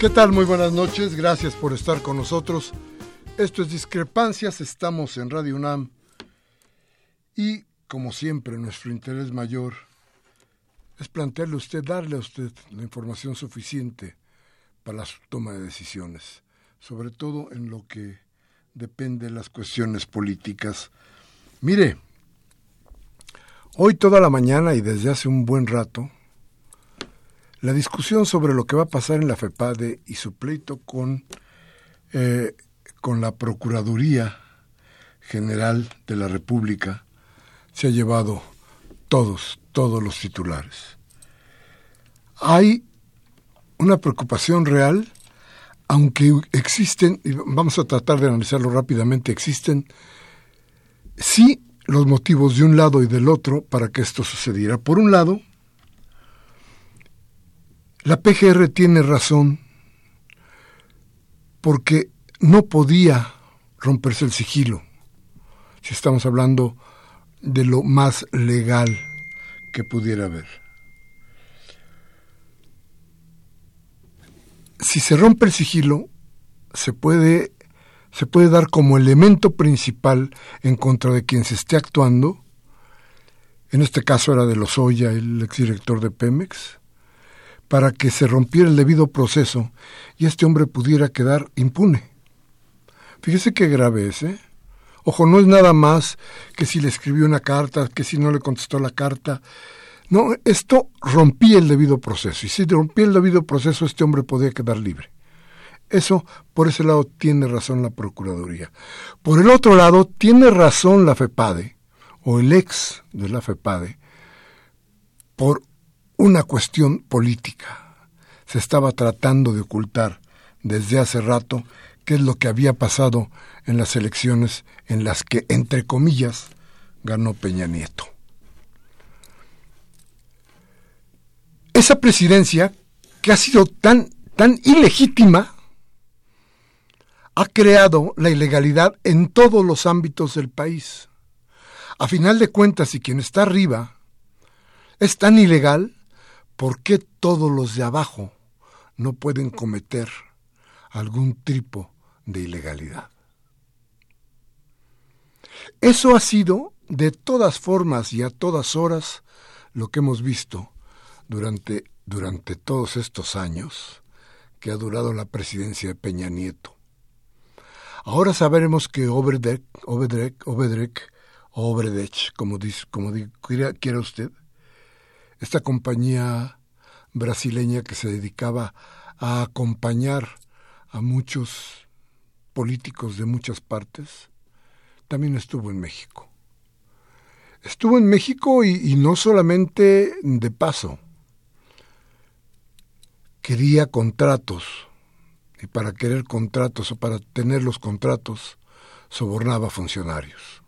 ¿Qué tal? Muy buenas noches, gracias por estar con nosotros. Esto es Discrepancias, estamos en Radio UNAM y como siempre nuestro interés mayor es plantearle a usted, darle a usted la información suficiente para la toma de decisiones, sobre todo en lo que depende de las cuestiones políticas. Mire, hoy toda la mañana y desde hace un buen rato, la discusión sobre lo que va a pasar en la FEPADE y su pleito con, eh, con la Procuraduría General de la República se ha llevado todos, todos los titulares. Hay una preocupación real, aunque existen, y vamos a tratar de analizarlo rápidamente, existen sí los motivos de un lado y del otro para que esto sucediera. Por un lado, la PGR tiene razón porque no podía romperse el sigilo, si estamos hablando de lo más legal que pudiera haber. Si se rompe el sigilo, se puede, se puede dar como elemento principal en contra de quien se esté actuando, en este caso era de Lozoya, el exdirector de Pemex, para que se rompiera el debido proceso y este hombre pudiera quedar impune. Fíjese qué grave es, ¿eh? Ojo, no es nada más que si le escribió una carta, que si no le contestó la carta. No, esto rompía el debido proceso. Y si rompía el debido proceso, este hombre podía quedar libre. Eso, por ese lado, tiene razón la Procuraduría. Por el otro lado, tiene razón la FEPADE, o el ex de la FEPADE, por una cuestión política. Se estaba tratando de ocultar desde hace rato qué es lo que había pasado en las elecciones en las que, entre comillas, ganó Peña Nieto. Esa presidencia, que ha sido tan, tan ilegítima, ha creado la ilegalidad en todos los ámbitos del país. A final de cuentas, si quien está arriba es tan ilegal, ¿por qué todos los de abajo no pueden cometer algún tipo de ilegalidad? Eso ha sido, de todas formas y a todas horas, lo que hemos visto durante, durante todos estos años que ha durado la presidencia de Peña Nieto. Ahora sabremos que Obredek, Obedrek, Obedrek, Obredech, como, como quiera usted, esta compañía brasileña que se dedicaba a acompañar a muchos políticos de muchas partes, también estuvo en México. Estuvo en México y, no solamente de paso, quería contratos y para querer contratos o para tener los contratos sobornaba funcionarios.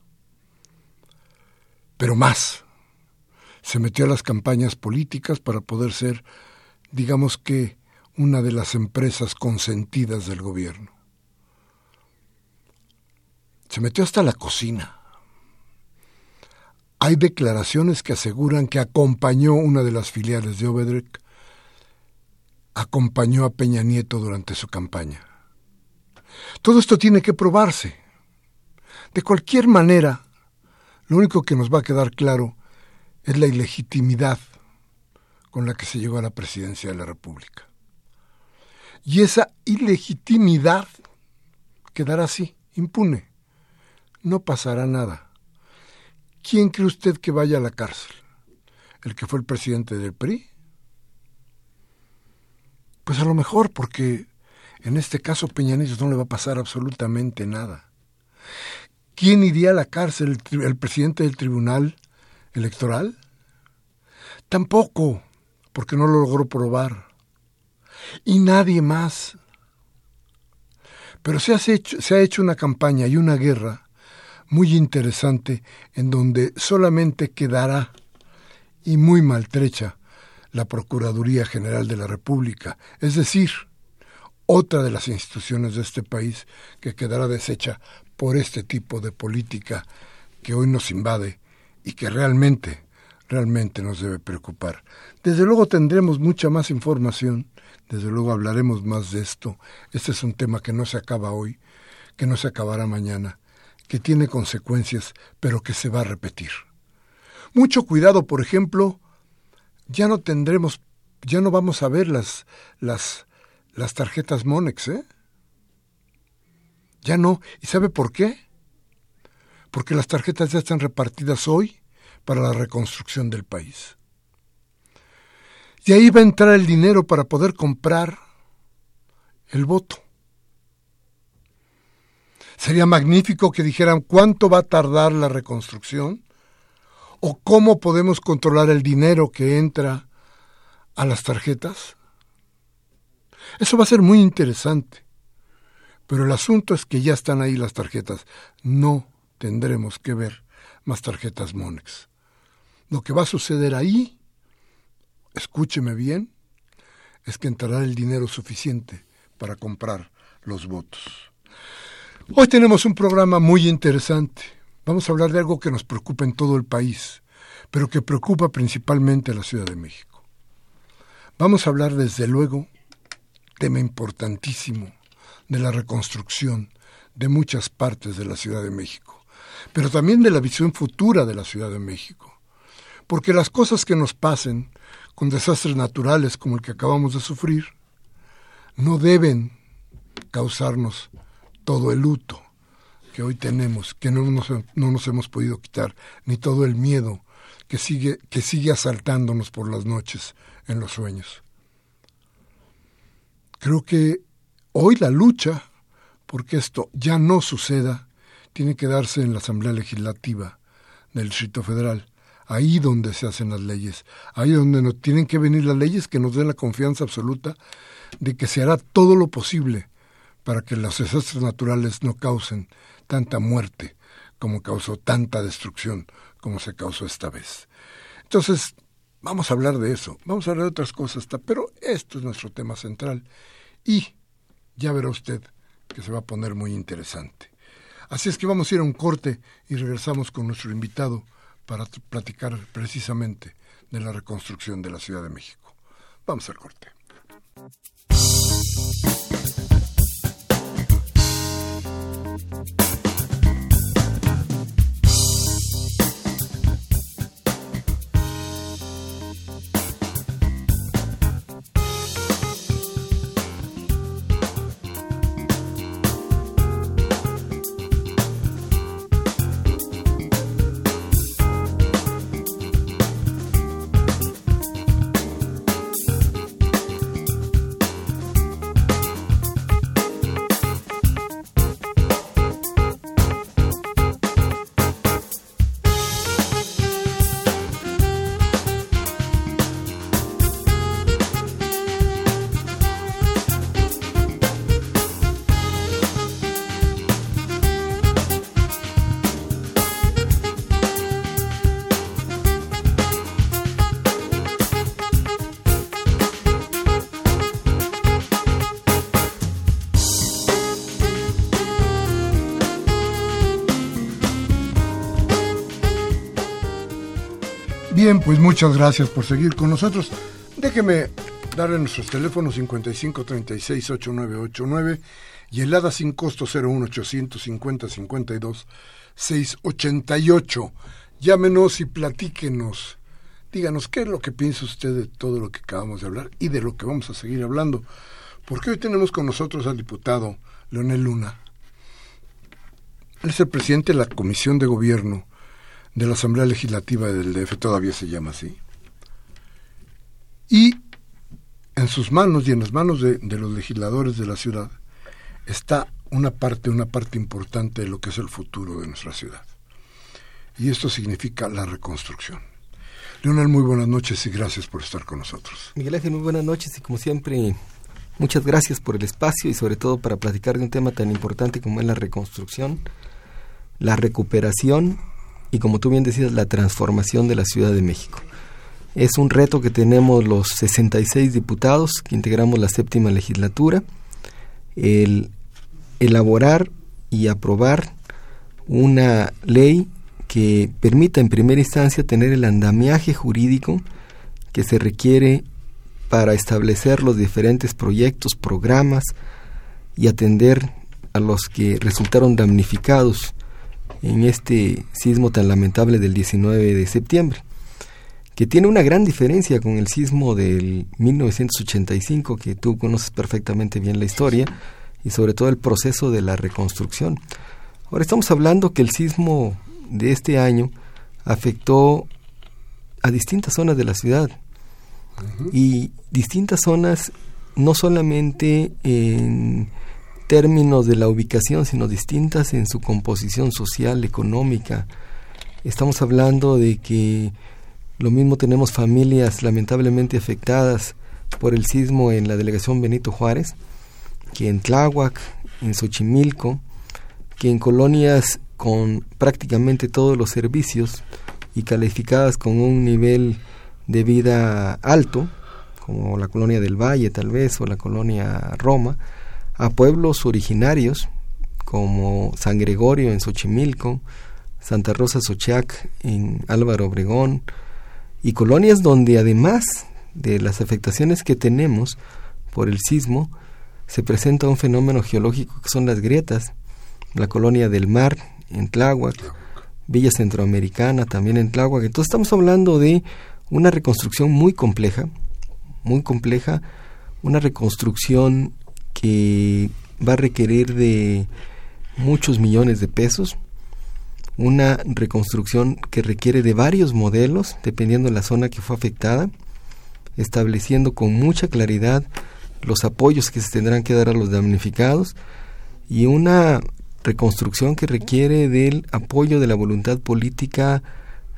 Pero más, se metió a las campañas políticas para poder ser, digamos que, una de las empresas consentidas del gobierno. Se metió hasta la cocina. Hay declaraciones que aseguran que acompañó una de las filiales de Obedrek, acompañó a Peña Nieto durante su campaña. Todo esto tiene que probarse. De cualquier manera, lo único que nos va a quedar claro es la ilegitimidad con la que se llegó a la presidencia de la República. Y esa ilegitimidad quedará así, impune. No pasará nada. ¿Quién cree usted que vaya a la cárcel? ¿El que fue el presidente del PRI? Pues a lo mejor, porque en este caso Peña no le va a pasar absolutamente nada. ¿Quién iría a la cárcel? ¿El, presidente del tribunal electoral? Tampoco, porque no lo logró probar. Y nadie más. Pero se, hecho, se ha hecho una campaña y una guerra muy interesante en donde solamente quedará y muy maltrecha la Procuraduría General de la República, es decir, otra de las instituciones de este país que quedará deshecha por este tipo de política que hoy nos invade y que realmente, realmente nos debe preocupar. Desde luego tendremos mucha más información, desde luego hablaremos más de esto. Este es un tema que no se acaba hoy, que no se acabará mañana, que tiene consecuencias, pero que se va a repetir. Mucho cuidado, por ejemplo, ya no tendremos, ya no vamos a ver las, las, las tarjetas Monex, ¿eh? Ya no. ¿Y sabe por qué? Porque las tarjetas ya están repartidas hoy para la reconstrucción del país. Y ahí va a entrar el dinero para poder comprar el voto. Sería magnífico que dijeran cuánto va a tardar la reconstrucción o cómo podemos controlar el dinero que entra a las tarjetas. Eso va a ser muy interesante. Pero el asunto es que ya están ahí las tarjetas. No tendremos que ver más tarjetas Monex. Lo que va a suceder ahí, escúcheme bien, es que entrará el dinero suficiente para comprar los votos. Hoy tenemos un programa muy interesante. Vamos a hablar de algo que nos preocupa en todo el país, pero que preocupa principalmente a la Ciudad de México. Vamos a hablar desde luego, tema importantísimo, de la reconstrucción de muchas partes de la Ciudad de México, pero también de la visión futura de la Ciudad de México. Porque las cosas que nos pasen con desastres naturales como el que acabamos de sufrir, no deben causarnos todo el luto que hoy tenemos, que no nos, no nos hemos podido quitar, ni todo el miedo que sigue, que sigue asaltándonos por las noches en los sueños. Creo que Hoy la lucha porque esto ya no suceda tiene que darse en la Asamblea Legislativa del Distrito Federal, ahí donde se hacen las leyes, ahí donde nos tienen que venir las leyes que nos den la confianza absoluta de que se hará todo lo posible para que los desastres naturales no causen tanta muerte como causó tanta destrucción como se causó esta vez. Entonces, vamos a hablar de eso, vamos a hablar de otras cosas, pero esto es nuestro tema central. Y ya verá usted que se va a poner muy interesante. Así es que vamos a ir a un corte y regresamos con nuestro invitado para platicar precisamente de la reconstrucción de la Ciudad de México. Vamos al corte. Bien, pues muchas gracias por seguir con nosotros. Déjeme darle nuestros teléfonos 55 36 8989 y el ADA sin costo 01850 52 688. Llámenos y platíquenos. Díganos qué es lo que piensa usted de todo lo que acabamos de hablar y de lo que vamos a seguir hablando. Porque hoy tenemos con nosotros al diputado Leonel Luna. Él es el presidente de la Comisión de Gobierno de la Asamblea Legislativa del DF, todavía se llama así. Y en sus manos y en las manos de, los legisladores de la ciudad está una parte, una parte importante de lo que es el futuro de nuestra ciudad. Y esto significa la reconstrucción. Leonel, muy buenas noches y gracias por estar con nosotros. Miguel Ángel, muy buenas noches y como siempre, muchas gracias por el espacio y sobre todo para platicar de un tema tan importante como es la reconstrucción, la recuperación y como tú bien decías, la transformación de la Ciudad de México. Es un reto que tenemos los 66 diputados que integramos la séptima legislatura, el elaborar y aprobar una ley que permita en primera instancia tener el andamiaje jurídico que se requiere para establecer los diferentes proyectos, programas y atender a los que resultaron damnificados en este sismo tan lamentable del 19 de septiembre, que tiene una gran diferencia con el sismo del 1985, que tú conoces perfectamente bien la historia, y sobre todo el proceso de la reconstrucción. Ahora estamos hablando que el sismo de este año afectó a distintas zonas de la ciudad y distintas zonas no solamente en términos de la ubicación, sino distintas en su composición social, económica. Estamos hablando de que lo mismo tenemos familias lamentablemente afectadas por el sismo en la delegación Benito Juárez, que en Tláhuac, en Xochimilco, que en colonias con prácticamente todos los servicios y calificadas con un nivel de vida alto, como la colonia del Valle tal vez o la colonia Roma, a pueblos originarios como San Gregorio en Xochimilco, Santa Rosa Sochac en Álvaro Obregón y colonias donde además de las afectaciones que tenemos por el sismo, se presenta un fenómeno geológico que son las grietas, la colonia del mar en Tláhuac, Villa Centroamericana también en Tláhuac. Entonces estamos hablando de una reconstrucción muy compleja, muy compleja, una reconstrucción que va a requerir de muchos millones de pesos, una reconstrucción que requiere de varios modelos, dependiendo de la zona que fue afectada, estableciendo con mucha claridad los apoyos que se tendrán que dar a los damnificados y una reconstrucción que requiere del apoyo de la voluntad política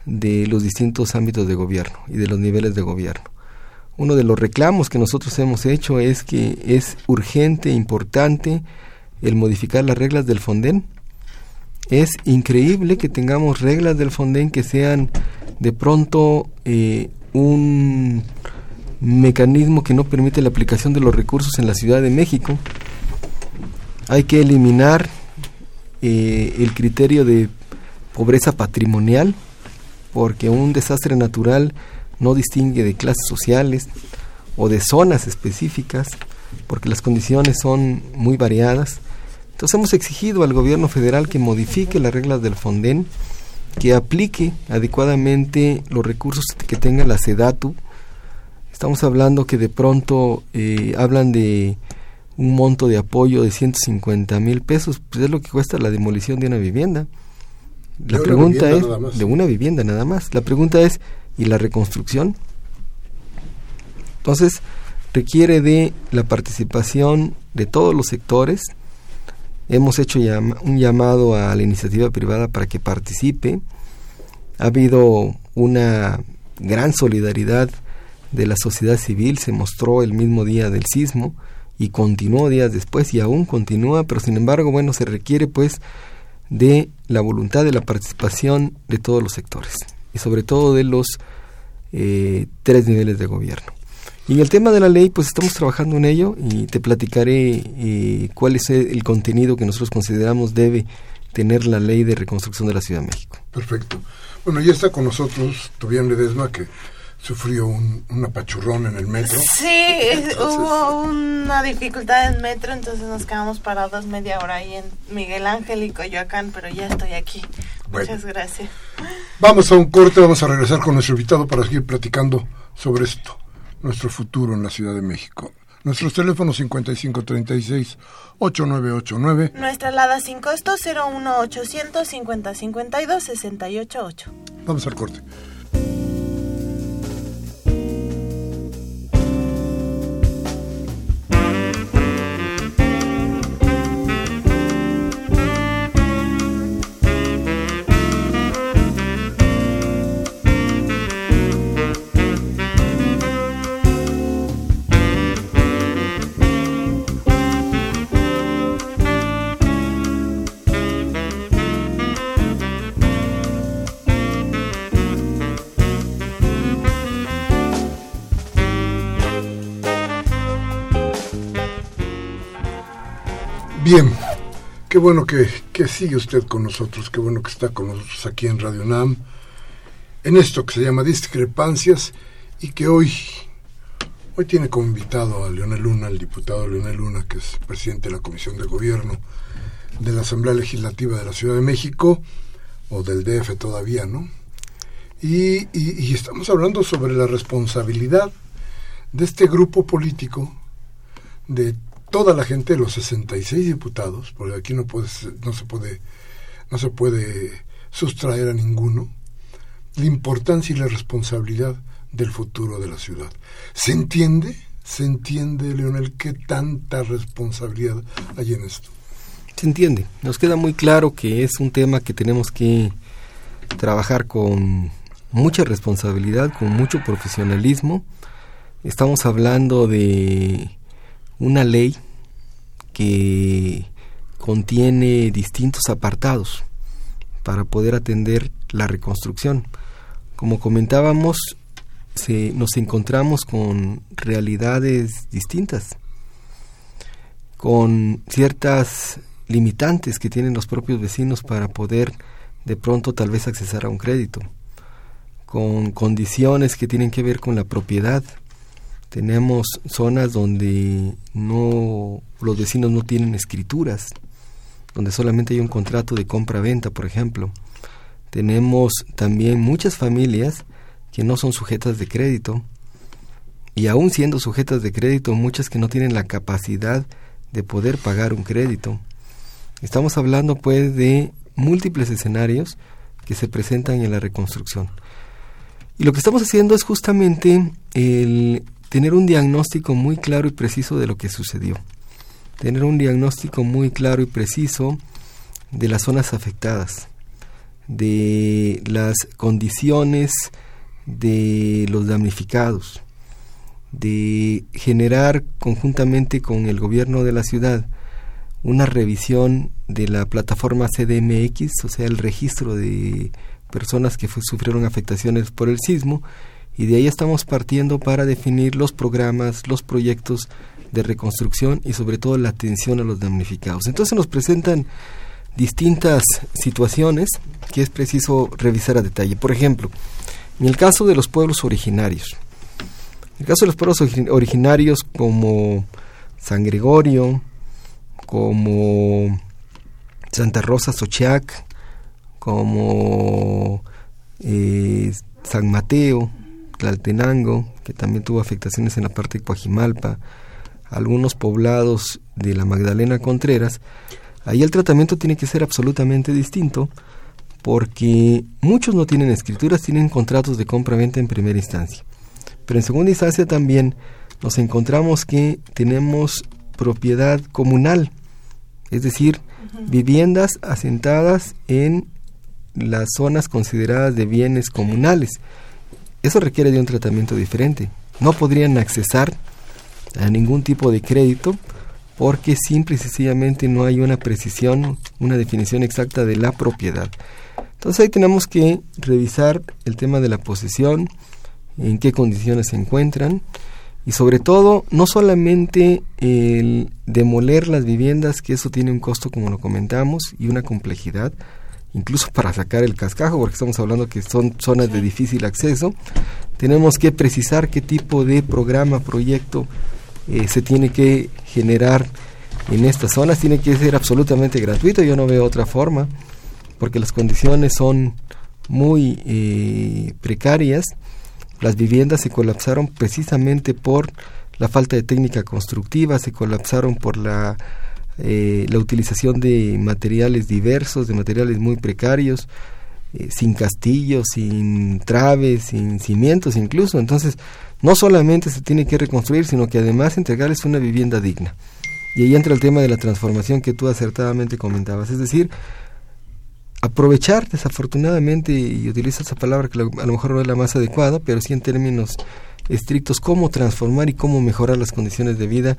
de los distintos ámbitos de gobierno y de los niveles de gobierno. Uno de los reclamos que nosotros hemos hecho es que es urgente, importante el modificar las reglas del Fonden. Es increíble que tengamos reglas del Fonden que sean de pronto eh, un mecanismo que no permite la aplicación de los recursos en la Ciudad de México. Hay que eliminar eh, el criterio de pobreza patrimonial, porque un desastre natural no distingue de clases sociales o de zonas específicas, porque las condiciones son muy variadas. Entonces hemos exigido al gobierno federal que modifique las reglas del Fonden, que aplique adecuadamente los recursos que tenga la SEDATU, Estamos hablando que de pronto eh, hablan de un monto de apoyo de 150 mil pesos, pues es lo que cuesta la demolición de una vivienda. La pregunta es, de una vivienda nada más. La pregunta es, ¿y la reconstrucción? Entonces, requiere de la participación de todos los sectores. Hemos hecho un llamado a la iniciativa privada para que participe. Ha habido una gran solidaridad de la sociedad civil se mostró el mismo día del sismo y continuó días después y aún continúa, pero sin embargo, bueno, se requiere pues de la voluntad de la participación de todos los sectores y sobre todo de los eh, tres niveles de gobierno. Y en el tema de la ley, pues estamos trabajando en ello y te platicaré eh, cuál es el contenido que nosotros consideramos debe tener la ley de reconstrucción de la Ciudad de México. Perfecto. Bueno, ya está con nosotros Tobián Ledesma, que sufrió un, apachurrón en el metro. Sí, hubo una dificultad en metro, entonces nos quedamos parados media hora ahí en Miguel Ángel y Coyoacán, pero ya estoy aquí. Muchas gracias. Vamos a un corte, vamos a regresar con nuestro invitado para seguir platicando sobre esto, nuestro futuro en la Ciudad de México. Nuestros teléfonos 5536-8989. Nuestra alada sin costo 01800 5052 688. Vamos al corte. Bien, qué bueno que, sigue usted con nosotros, qué bueno que está con nosotros aquí en Radio NAM, en esto que se llama Discrepancias y que hoy, hoy tiene como invitado a Leonel Luna, el diputado Leonel Luna, que es presidente de la Comisión de Gobierno de la Asamblea Legislativa de la Ciudad de México, o del DF todavía, ¿no? Y, y estamos hablando sobre la responsabilidad de este grupo político de toda la gente, los 66 diputados, porque aquí no, puede, no, se puede, no se puede sustraer a ninguno, la importancia y la responsabilidad del futuro de la ciudad. ¿Se entiende? ¿Se entiende, Leonel, qué tanta responsabilidad hay en esto? Se entiende. Nos queda muy claro que es un tema que tenemos que trabajar con mucha responsabilidad, con mucho profesionalismo. Estamos hablando de una ley que contiene distintos apartados para poder atender la reconstrucción. Como comentábamos, nos encontramos con realidades distintas, con ciertas limitantes que tienen los propios vecinos para poder de pronto tal vez accesar a un crédito, con condiciones que tienen que ver con la propiedad, tenemos zonas donde no los vecinos no tienen escrituras, donde solamente hay un contrato de compra-venta, por ejemplo. Tenemos también muchas familias que no son sujetas de crédito y aún siendo sujetas de crédito, muchas que no tienen la capacidad de poder pagar un crédito. Estamos hablando pues de múltiples escenarios que se presentan en la reconstrucción. Y lo que estamos haciendo es justamente el tener un diagnóstico muy claro y preciso de lo que sucedió. Tener un diagnóstico muy claro y preciso de las zonas afectadas, de las condiciones de los damnificados, de generar conjuntamente con el gobierno de la ciudad una revisión de la plataforma CDMX, o sea, el registro de personas que sufrieron afectaciones por el sismo, y de ahí estamos partiendo para definir los programas, los proyectos de reconstrucción y sobre todo la atención a los damnificados. Entonces nos presentan distintas situaciones que es preciso revisar a detalle. Por ejemplo, en el caso de los pueblos originarios, en el caso de los pueblos originarios como San Gregorio, como Santa Rosa Sochiac, como eh, San Mateo, Tlaltenango, que también tuvo afectaciones en la parte de Coajimalpa, algunos poblados de la Magdalena Contreras, ahí el tratamiento tiene que ser absolutamente distinto porque muchos no tienen escrituras, tienen contratos de compra-venta en primera instancia. Pero en segunda instancia también nos encontramos que tenemos propiedad comunal, es decir, viviendas asentadas en las zonas consideradas de bienes comunales. Eso requiere de un tratamiento diferente. No podrían accesar a ningún tipo de crédito porque simple y sencillamente no hay una precisión, una definición exacta de la propiedad. Entonces ahí tenemos que revisar el tema de la posesión, en qué condiciones se encuentran y sobre todo no solamente el demoler las viviendas, que eso tiene un costo como lo comentamos y una complejidad, incluso para sacar el cascajo, porque estamos hablando que son zonas de difícil acceso, tenemos que precisar qué tipo de programa, proyecto eh, se tiene que generar en estas zonas, tiene que ser absolutamente gratuito, yo no veo otra forma, porque las condiciones son muy eh, precarias. Las viviendas se colapsaron precisamente por la falta de técnica constructiva, se colapsaron por la, eh, la utilización de materiales diversos, de materiales muy precarios, eh, sin castillos, sin traves, sin cimientos incluso. Entonces, no solamente se tiene que reconstruir, sino que además entregarles una vivienda digna. Y ahí entra el tema de la transformación que tú acertadamente comentabas. Es decir, aprovechar desafortunadamente, y utilizo esa palabra que a lo mejor no es la más adecuada, pero sí en términos estrictos, cómo transformar y cómo mejorar las condiciones de vida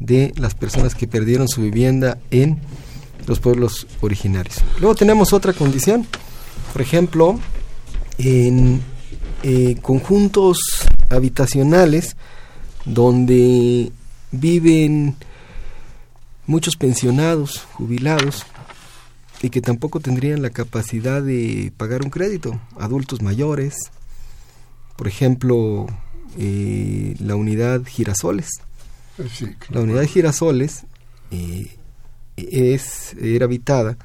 de las personas que perdieron su vivienda en los pueblos originarios. Luego tenemos otra condición, por ejemplo, en eh, conjuntos habitacionales donde viven muchos pensionados, jubilados, y que tampoco tendrían la capacidad de pagar un crédito. Adultos mayores, por ejemplo, eh, la unidad Girasoles. Eh, la unidad Girasoles eh, es, era habitada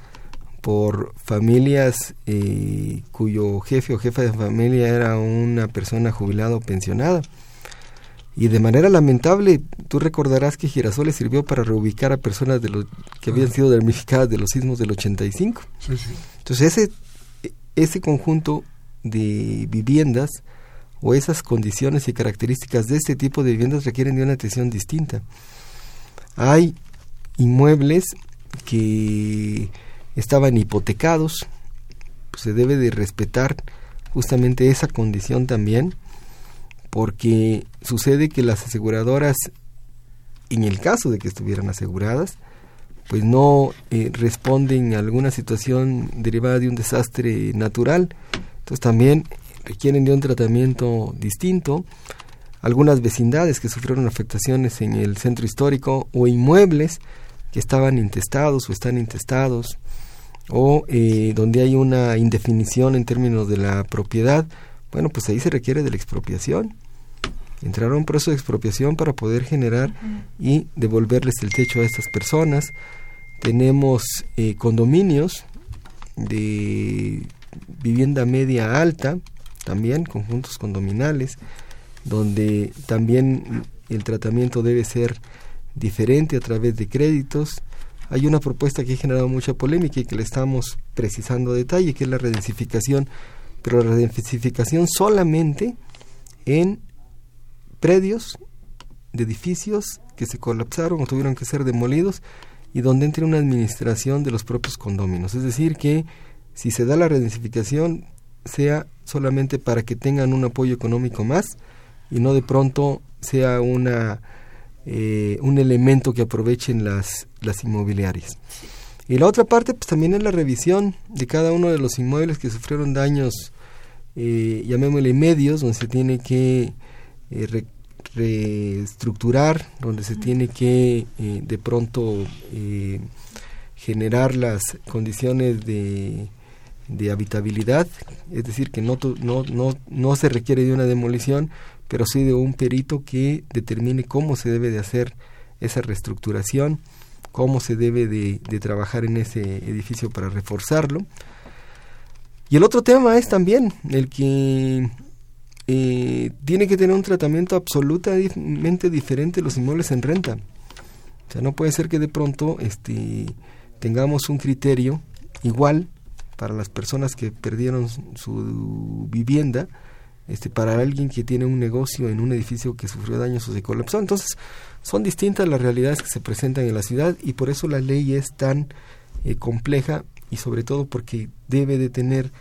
por familias cuyo jefe o jefa de familia era una persona jubilada o pensionada y de manera lamentable, tú recordarás que Girasoles sirvió para reubicar a personas de los que habían sido damnificadas de los sismos del 85. Sí, sí. Entonces ese, ese conjunto de viviendas esas condiciones y características de este tipo de viviendas requieren de una atención distinta. Hay inmuebles que estaban hipotecados, pues se debe de respetar justamente esa condición también porque sucede que las aseguradoras, en el caso de que estuvieran aseguradas, pues no eh, responden a alguna situación derivada de un desastre natural. Entonces también requieren de un tratamiento distinto. Algunas vecindades que sufrieron afectaciones en el centro histórico o inmuebles que estaban intestados o están intestados o eh, donde hay una indefinición en términos de la propiedad, bueno, pues ahí se requiere de la expropiación entrar a un proceso de expropiación para poder generar y devolverles el techo a estas personas. Tenemos eh, condominios de vivienda media alta, también conjuntos condominales, donde también el tratamiento debe ser diferente a través de créditos. Hay una propuesta que ha generado mucha polémica y que le estamos precisando a detalle, que es la redensificación, pero la redensificación solamente en predios de edificios que se colapsaron o tuvieron que ser demolidos y donde entre una administración de los propios condóminos. Es decir, que si se da la redensificación sea solamente para que tengan un apoyo económico más y no de pronto sea una eh, un elemento que aprovechen las, las inmobiliarias. Y la otra parte pues también es la revisión de cada uno de los inmuebles que sufrieron daños, eh, llamémosle medios, donde se tiene que eh, reestructurar, donde se tiene que eh, de pronto generar las condiciones de, de, habitabilidad, es decir, que no, no, no, no se requiere de una demolición, pero sí de un perito que determine cómo se debe de hacer esa reestructuración, cómo se debe de, trabajar en ese edificio para reforzarlo. Y el otro tema es también el que eh, tiene que tener un tratamiento absolutamente diferente los inmuebles en renta. O sea, no puede ser que de pronto este, tengamos un criterio igual para las personas que perdieron su vivienda, este, para alguien que tiene un negocio en un edificio que sufrió daños o se colapsó. Entonces, son distintas las realidades que se presentan en la ciudad y por eso la ley es tan eh, compleja y sobre todo porque debe de tener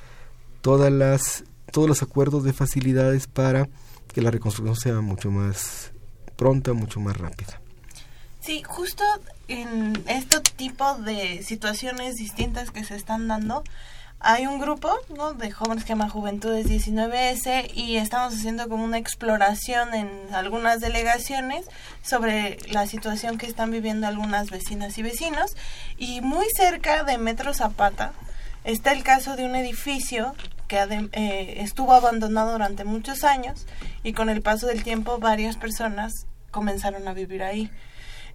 todas las todos los acuerdos de facilidades para que la reconstrucción sea mucho más pronta, mucho más rápida. Sí, justo en este tipo de situaciones distintas que se están dando, hay un grupo ¿no? de jóvenes que llama Juventudes 19S y estamos haciendo como una exploración en algunas delegaciones sobre la situación que están viviendo algunas vecinas y vecinos. Y muy cerca de Metro Zapata está el caso de un edificio que eh, estuvo abandonado durante muchos años y con el paso del tiempo varias personas comenzaron a vivir ahí.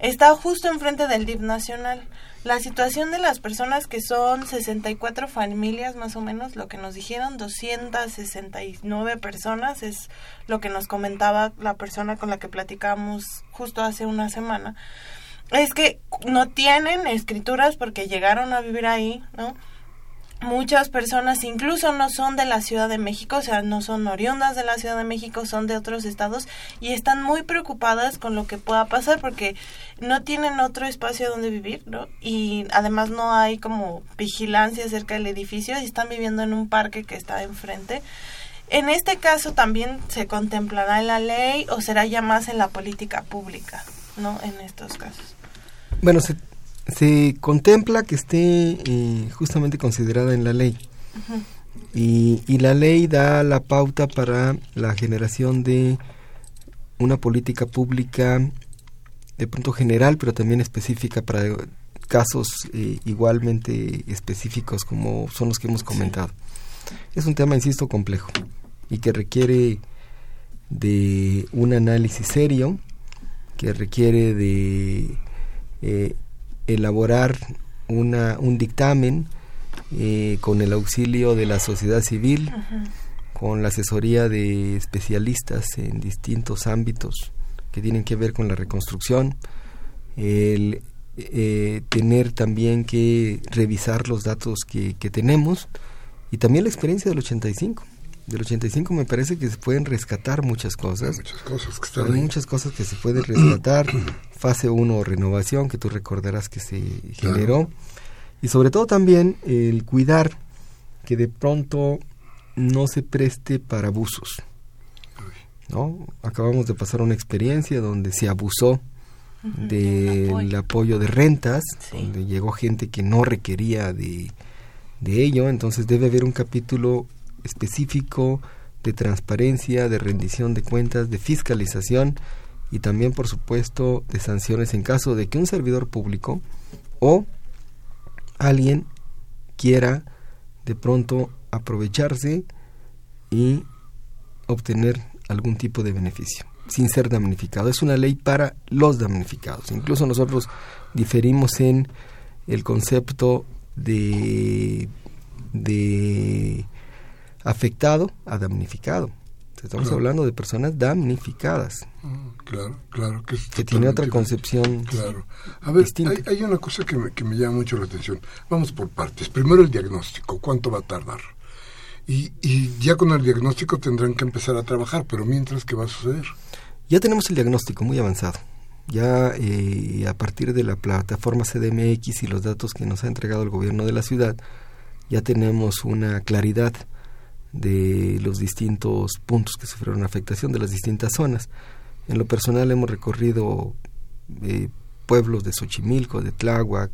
Está justo enfrente del DIF nacional. La situación de las personas que son 64 familias más o menos, lo que nos dijeron, 269 personas, es lo que nos comentaba la persona con la que platicamos justo hace una semana. Es que no tienen escrituras porque llegaron a vivir ahí, ¿no? Muchas personas incluso no son de la Ciudad de México, o sea, no son oriundas de la Ciudad de México, son de otros estados y están muy preocupadas con lo que pueda pasar porque no tienen otro espacio donde vivir, ¿no? Y además no hay como vigilancia cerca del edificio y están viviendo en un parque que está enfrente. En este caso también se contemplará en la ley o será ya más en la política pública, ¿no? En estos casos. Bueno, se se contempla que esté eh, justamente considerada en la ley. y, y, la ley da la pauta para la generación de una política pública de punto general, pero también específica para casos eh, igualmente específicos como son los que hemos comentado. Es un tema, insisto, complejo y que requiere de un análisis serio, que requiere de eh, elaborar una, un dictamen eh, con el auxilio de la sociedad civil, con la asesoría de especialistas en distintos ámbitos que tienen que ver con la reconstrucción, el eh, tener también que revisar los datos que, que tenemos y también la experiencia del 85 del 85 me parece que se pueden rescatar muchas cosas. Hay muchas cosas que están Hay muchas cosas que se pueden rescatar. Fase 1, renovación, que tú recordarás que se generó. Y sobre todo también el cuidar que de pronto no se preste para abusos. ¿no? Acabamos de pasar una experiencia donde se abusó del apoyo. de rentas, donde llegó gente que no requería de, de ello, entonces debe haber un capítulo específico de transparencia, de rendición de cuentas, de fiscalización y también, por supuesto, de sanciones en caso de que un servidor público o alguien quiera de pronto aprovecharse y obtener algún tipo de beneficio sin ser damnificado. Es una ley para los damnificados. Incluso nosotros diferimos en el concepto de, de afectado a damnificado. Estamos hablando de personas damnificadas. Mm, claro, claro. Que, que tiene otra concepción. Claro. A ver, hay, una cosa que me, que me llama mucho la atención. Vamos por partes. Primero el diagnóstico. ¿Cuánto va a tardar? Y, y ya con el diagnóstico tendrán que empezar a trabajar, pero mientras, ¿qué va a suceder? Ya tenemos el diagnóstico muy avanzado. Ya eh, a partir de la plataforma CDMX y los datos que nos ha entregado el gobierno de la ciudad, ya tenemos una claridad de los distintos puntos que sufrieron afectación de las distintas zonas. En lo personal hemos recorrido eh, pueblos de Xochimilco, de Tláhuac,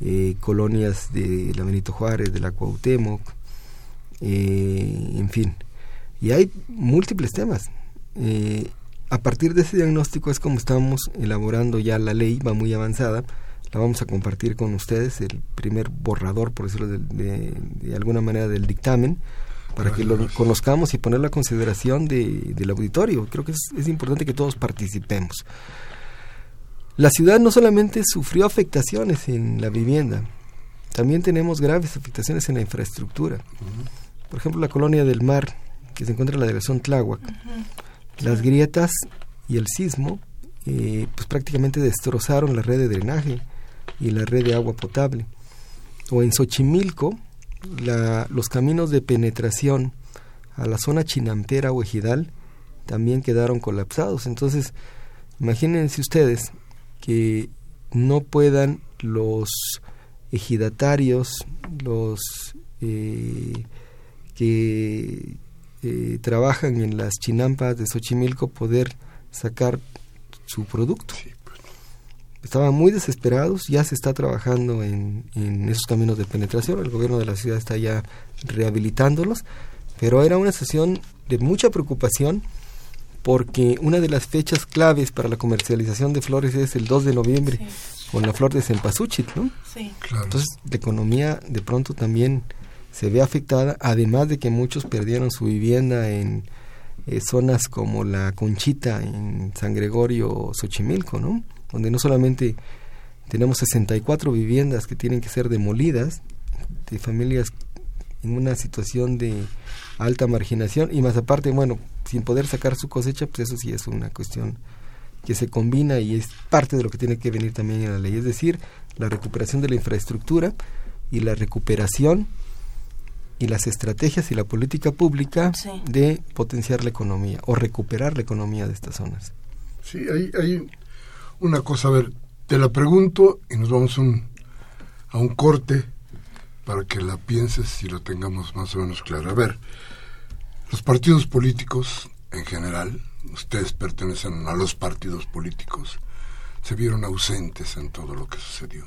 eh, colonias de la Benito Juárez, de la Cuauhtémoc, eh, en fin. Y hay múltiples temas. a partir de ese diagnóstico es como estamos elaborando ya la ley, va muy avanzada, la vamos a compartir con ustedes, el primer borrador, por decirlo de alguna manera, del dictamen, para que lo conozcamos y ponerlo a consideración de, del auditorio. Creo que es, importante que todos participemos. La ciudad no solamente sufrió afectaciones en la vivienda, también tenemos graves afectaciones en la infraestructura. Por ejemplo, la colonia del mar, que se encuentra en la delegación Tláhuac, las grietas y el sismo, eh, pues prácticamente destrozaron la red de drenaje y la red de agua potable. O en Xochimilco, la, los caminos de penetración a la zona chinampera o ejidal también quedaron colapsados. Entonces, imagínense ustedes que no puedan los ejidatarios, los eh, que eh, trabajan en las chinampas de Xochimilco, poder sacar su producto. Estaban muy desesperados, ya se está trabajando en, esos caminos de penetración, el gobierno de la ciudad está ya rehabilitándolos, pero era una sesión de mucha preocupación porque una de las fechas claves para la comercialización de flores es el 2 de noviembre con la flor de cempasúchil, ¿no? Sí. Entonces la economía de pronto también se ve afectada, además de que muchos perdieron su vivienda en eh, zonas como la Conchita en San Gregorio, Xochimilco, ¿no? Donde no solamente tenemos 64 viviendas que tienen que ser demolidas, de familias en una situación de alta marginación y más aparte, bueno, sin poder sacar su cosecha, pues eso sí es una cuestión que se combina y es parte de lo que tiene que venir también en la ley, es decir, la recuperación de la infraestructura y la recuperación y las estrategias y la política pública de potenciar la economía o recuperar la economía de estas zonas. Sí, hay, hay una cosa, a ver, te la pregunto y nos vamos a un corte para que la pienses y lo tengamos más o menos claro. A ver, los partidos políticos en general, ustedes pertenecen a los partidos políticos, se vieron ausentes en todo lo que sucedió.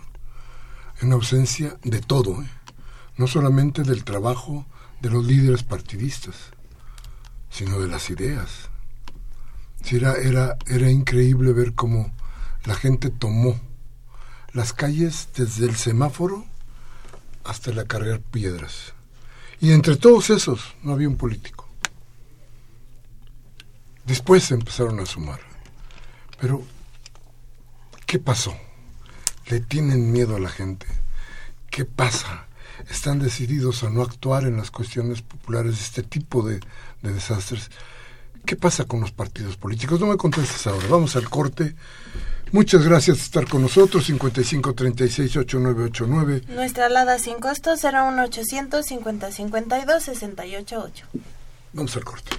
En ausencia de todo, ¿eh? no solamente del trabajo de los líderes partidistas, sino de las ideas. era, era, era increíble ver cómo la gente tomó las calles desde el semáforo hasta la cargar piedras. Y entre todos esos no había un político. Después se empezaron a sumar. Pero, ¿qué pasó? ¿Le tienen miedo a la gente? ¿Qué pasa? están decididos a no actuar en las cuestiones populares de este tipo de, desastres. ¿Qué pasa con los partidos políticos? No me contestes ahora. Vamos al corte. Muchas gracias por estar con nosotros. 55 36 8989. Nuestra alada sin costo será un 800 50 52 68 Vamos al corte.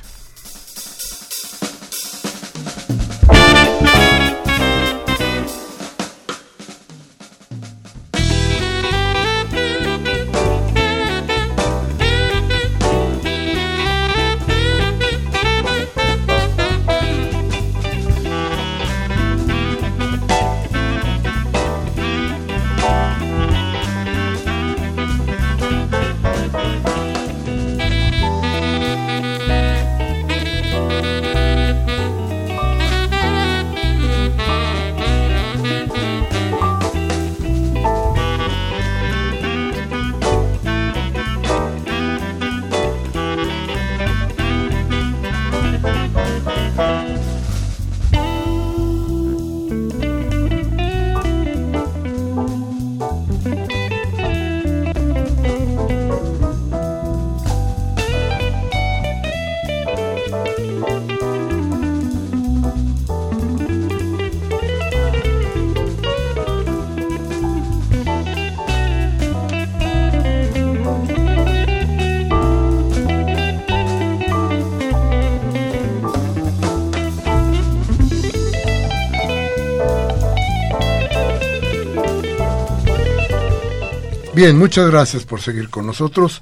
Bien, muchas gracias por seguir con nosotros.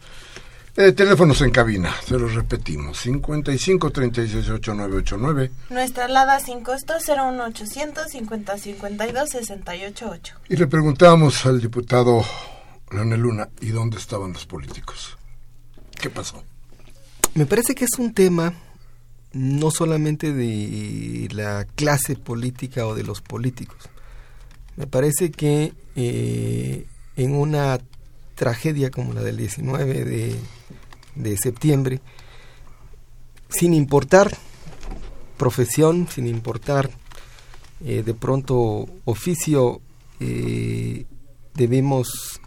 Eh, teléfonos en cabina, se los repetimos, 55 36 8989. Nuestra alada sin costo 01800 50 52 688. Y le preguntamos al diputado Leonel Luna, ¿y dónde estaban los políticos? ¿Qué pasó? Me parece que es un tema no solamente de la clase política o de los políticos. Me parece que eh, en una tragedia como la del 19 de, septiembre, sin importar profesión, sin importar eh, de pronto oficio, eh, debemos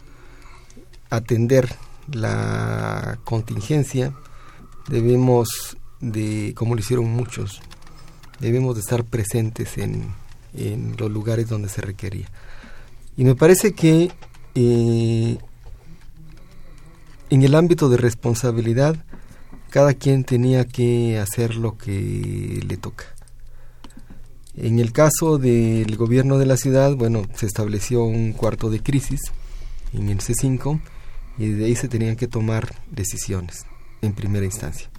atender la contingencia, debemos de, como lo hicieron muchos, debemos de estar presentes en, en los lugares donde se requería. Y me parece que eh, en el ámbito de responsabilidad, cada quien tenía que hacer lo que le toca. En el caso del gobierno de la ciudad, bueno, se estableció un cuarto de crisis en el C5 y de ahí se tenían que tomar decisiones en primera instancia.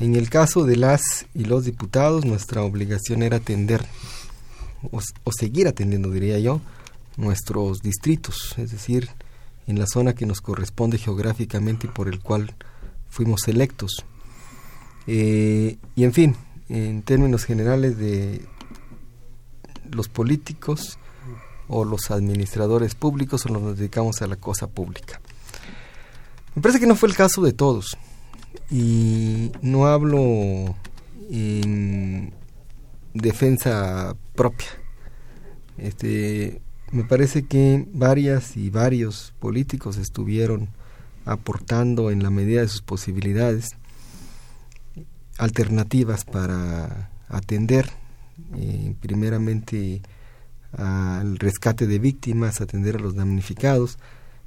En el caso de las y los diputados, nuestra obligación era atender o, seguir atendiendo, diría yo, nuestros distritos, es decir, en la zona que nos corresponde geográficamente y por el cual fuimos electos. Eh, y en fin, en términos generales de los políticos o los administradores públicos o nos dedicamos a la cosa pública. Me parece que no fue el caso de todos y no hablo en defensa propia. Este, me parece que varias y varios políticos estuvieron aportando en la medida de sus posibilidades alternativas para atender eh, primeramente al rescate de víctimas, atender a los damnificados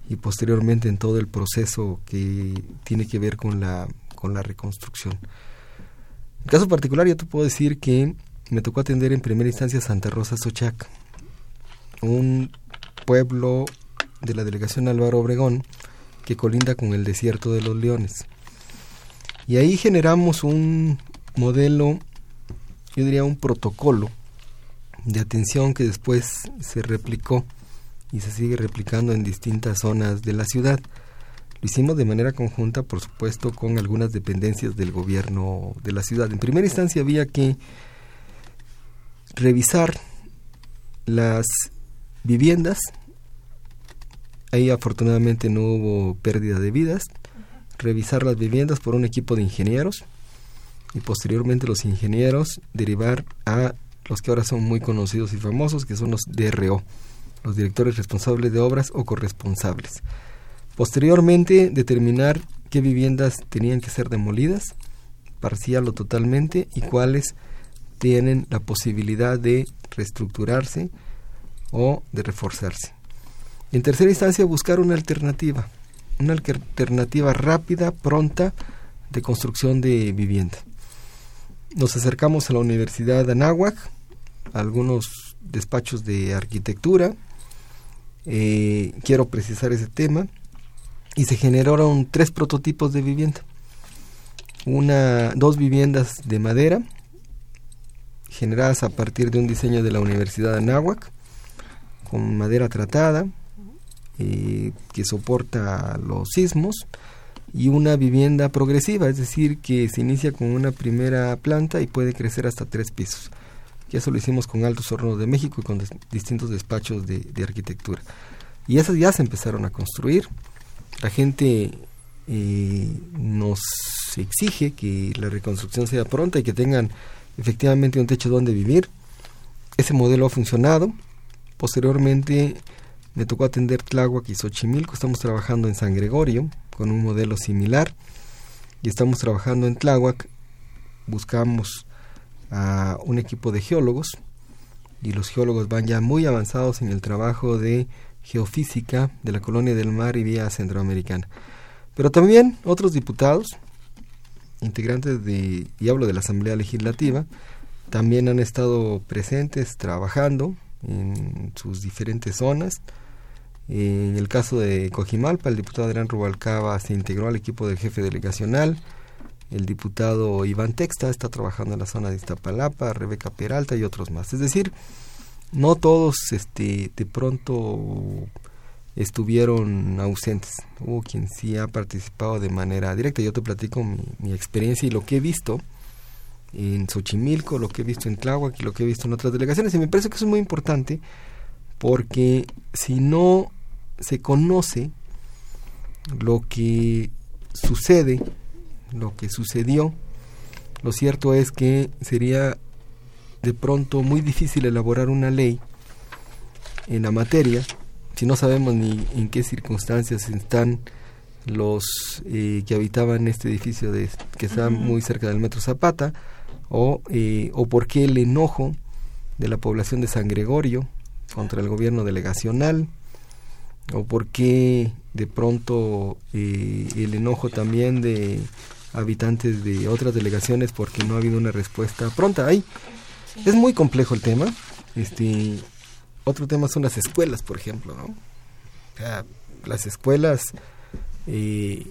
y posteriormente en todo el proceso que tiene que ver con la, con la reconstrucción. En caso particular yo te puedo decir que me tocó atender en primera instancia Santa Rosa Sochac, un pueblo de la delegación Álvaro Obregón que colinda con el desierto de los leones. Y ahí generamos un modelo, yo diría un protocolo de atención que después se replicó y se sigue replicando en distintas zonas de la ciudad. Lo hicimos de manera conjunta, por supuesto, con algunas dependencias del gobierno de la ciudad. En primera instancia había que revisar las viviendas. Ahí afortunadamente no hubo pérdida de vidas. Revisar las viviendas por un equipo de ingenieros y posteriormente los ingenieros derivar a los que ahora son muy conocidos y famosos, que son los DRO, los directores responsables de obras o corresponsables. Posteriormente, determinar qué viviendas tenían que ser demolidas, parcial o totalmente, y cuáles tienen la posibilidad de reestructurarse o de reforzarse. En tercera instancia, buscar una alternativa, una alternativa rápida, pronta, de construcción de vivienda. Nos acercamos a la Universidad de Anáhuac, algunos despachos de arquitectura, eh, quiero precisar ese tema, y se generaron tres prototipos de vivienda. Una, dos viviendas de madera, generadas a partir de un diseño de la Universidad de Anáhuac, con madera tratada, eh, que soporta los sismos, y una vivienda progresiva, es decir, que se inicia con una primera planta y puede crecer hasta tres pisos. Y eso lo hicimos con Altos Hornos de México y con distintos despachos de, arquitectura. Y esas ya se empezaron a construir. La gente eh, nos exige que la reconstrucción sea pronta y que tengan efectivamente un techo donde vivir. Ese modelo ha funcionado. Posteriormente me tocó atender Tláhuac y Xochimilco. Estamos trabajando en San Gregorio con un modelo similar. Y estamos trabajando en Tláhuac. Buscamos a un equipo de geólogos y los geólogos van ya muy avanzados en el trabajo de geofísica de la colonia del mar y vía centroamericana. Pero también otros diputados, integrantes de, y hablo de la Asamblea Legislativa, también han estado presentes trabajando en sus diferentes zonas. En el caso de Cojimalpa, el diputado Adrián Rubalcaba se integró al equipo del jefe delegacional el diputado Iván Texta está trabajando en la zona de Iztapalapa, Rebeca Peralta y otros más. Es decir, no todos este, de pronto estuvieron ausentes. Hubo quien sí ha participado de manera directa. Yo te platico mi, experiencia y lo que he visto en Xochimilco, lo que he visto en Tláhuac y lo que he visto en otras delegaciones. Y me parece que eso es muy importante porque si no se conoce lo que sucede lo que sucedió. Lo cierto es que sería de pronto muy difícil elaborar una ley en la materia si no sabemos ni en qué circunstancias están los eh, que habitaban este edificio de, que está muy cerca del metro Zapata o, eh, o por qué el enojo de la población de San Gregorio contra el gobierno delegacional o por qué de pronto eh, el enojo también de habitantes de otras delegaciones porque no ha habido una respuesta pronta. Ahí es muy complejo el tema. Este otro tema son las escuelas, por ejemplo, ¿no? las escuelas eh,